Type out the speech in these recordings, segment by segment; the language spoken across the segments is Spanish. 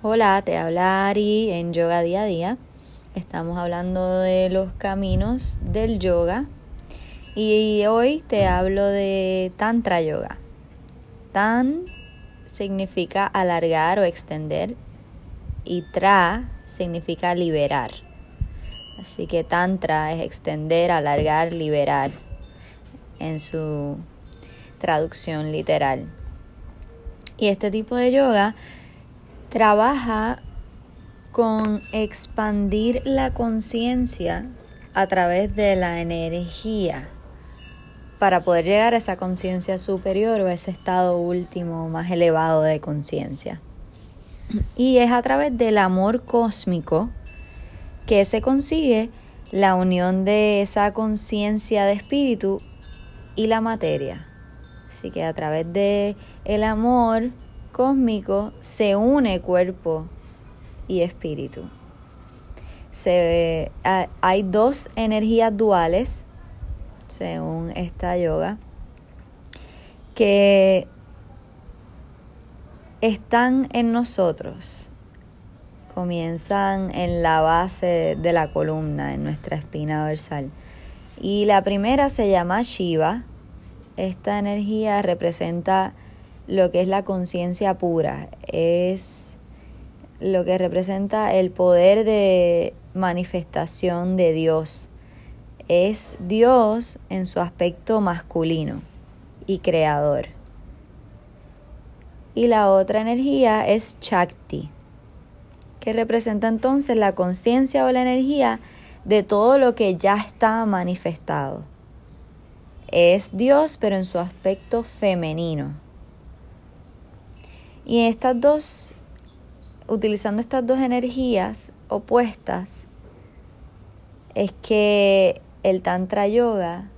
Hola, te habla Ari en Yoga Día a Día. Estamos hablando de los caminos del yoga y hoy te hablo de Tantra Yoga. Tan significa alargar o extender y Tra significa liberar. Así que Tantra es extender, alargar, liberar en su traducción literal. Y este tipo de yoga trabaja con expandir la conciencia a través de la energía para poder llegar a esa conciencia superior o a ese estado último más elevado de conciencia. Y es a través del amor cósmico que se consigue la unión de esa conciencia de espíritu y la materia. Así que a través de el amor cósmico se une cuerpo y espíritu. Se, hay dos energías duales, según esta yoga, que están en nosotros. Comienzan en la base de la columna, en nuestra espina dorsal. Y la primera se llama Shiva. Esta energía representa lo que es la conciencia pura, es lo que representa el poder de manifestación de Dios. Es Dios en su aspecto masculino y creador. Y la otra energía es Chakti, que representa entonces la conciencia o la energía de todo lo que ya está manifestado. Es Dios, pero en su aspecto femenino. Y estas dos, utilizando estas dos energías opuestas, es que el Tantra Yoga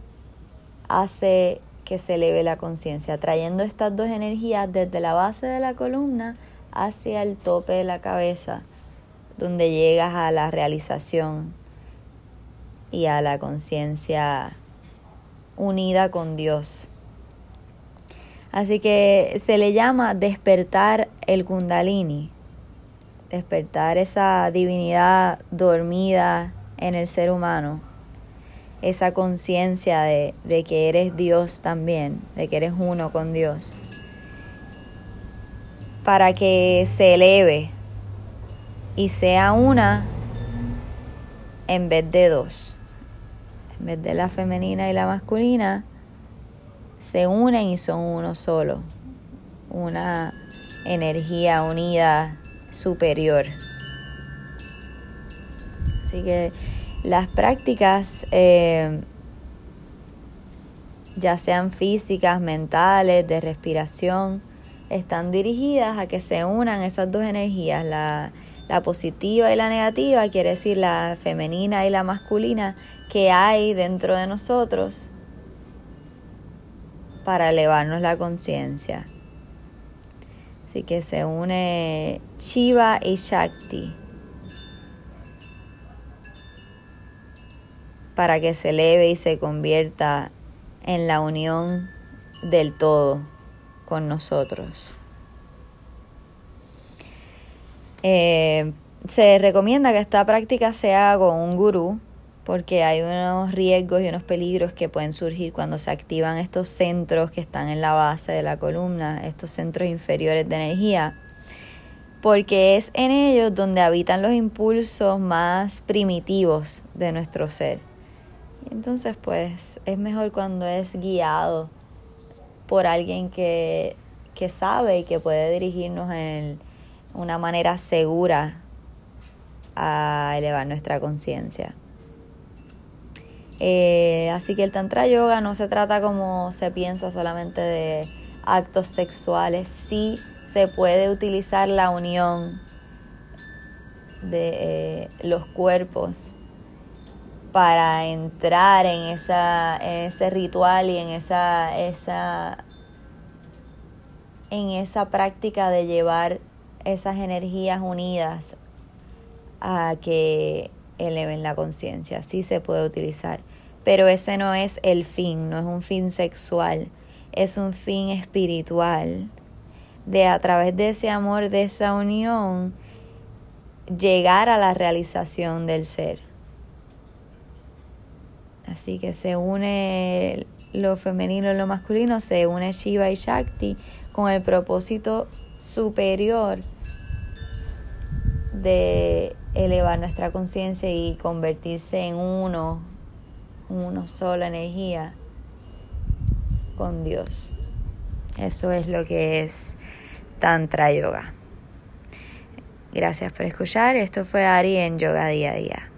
hace que se eleve la conciencia, trayendo estas dos energías desde la base de la columna hacia el tope de la cabeza, donde llegas a la realización y a la conciencia unida con Dios. Así que se le llama despertar el kundalini, despertar esa divinidad dormida en el ser humano, esa conciencia de, de, que eres Dios también, de que eres uno con Dios, para que se eleve y sea una en vez de dos, en vez de la femenina y la masculina se unen y son uno solo, una energía unida superior. Así que las prácticas, eh, ya sean físicas, mentales, de respiración, están dirigidas a que se unan esas dos energías, la, la positiva y la negativa, quiere decir la femenina y la masculina que hay dentro de nosotros para elevarnos la conciencia. Así que se une Shiva y Shakti para que se eleve y se convierta en la unión del todo con nosotros. Eh, se recomienda que esta práctica se haga con un gurú porque hay unos riesgos y unos peligros que pueden surgir cuando se activan estos centros que están en la base de la columna, estos centros inferiores de energía, porque es en ellos donde habitan los impulsos más primitivos de nuestro ser. Entonces, pues es mejor cuando es guiado por alguien que, que sabe y que puede dirigirnos en una manera segura a elevar nuestra conciencia. Eh, así que el Tantra Yoga no se trata como se piensa solamente de actos sexuales, sí se puede utilizar la unión de eh, los cuerpos para entrar en, ese ritual y en esa, en esa práctica de llevar esas energías unidas a que eleven la conciencia. Sí se puede utilizar pero ese no es el fin, no es un fin sexual, es un fin espiritual de a través de ese amor, de esa unión, llegar a la realización del ser. Así que se une lo femenino y lo masculino, se une Shiva y Shakti con el propósito superior de elevar nuestra conciencia y convertirse en uno, uno sola energía con Dios. Eso es lo que es Tantra Yoga. Gracias por escuchar. Esto fue Ari en Yoga Día a Día.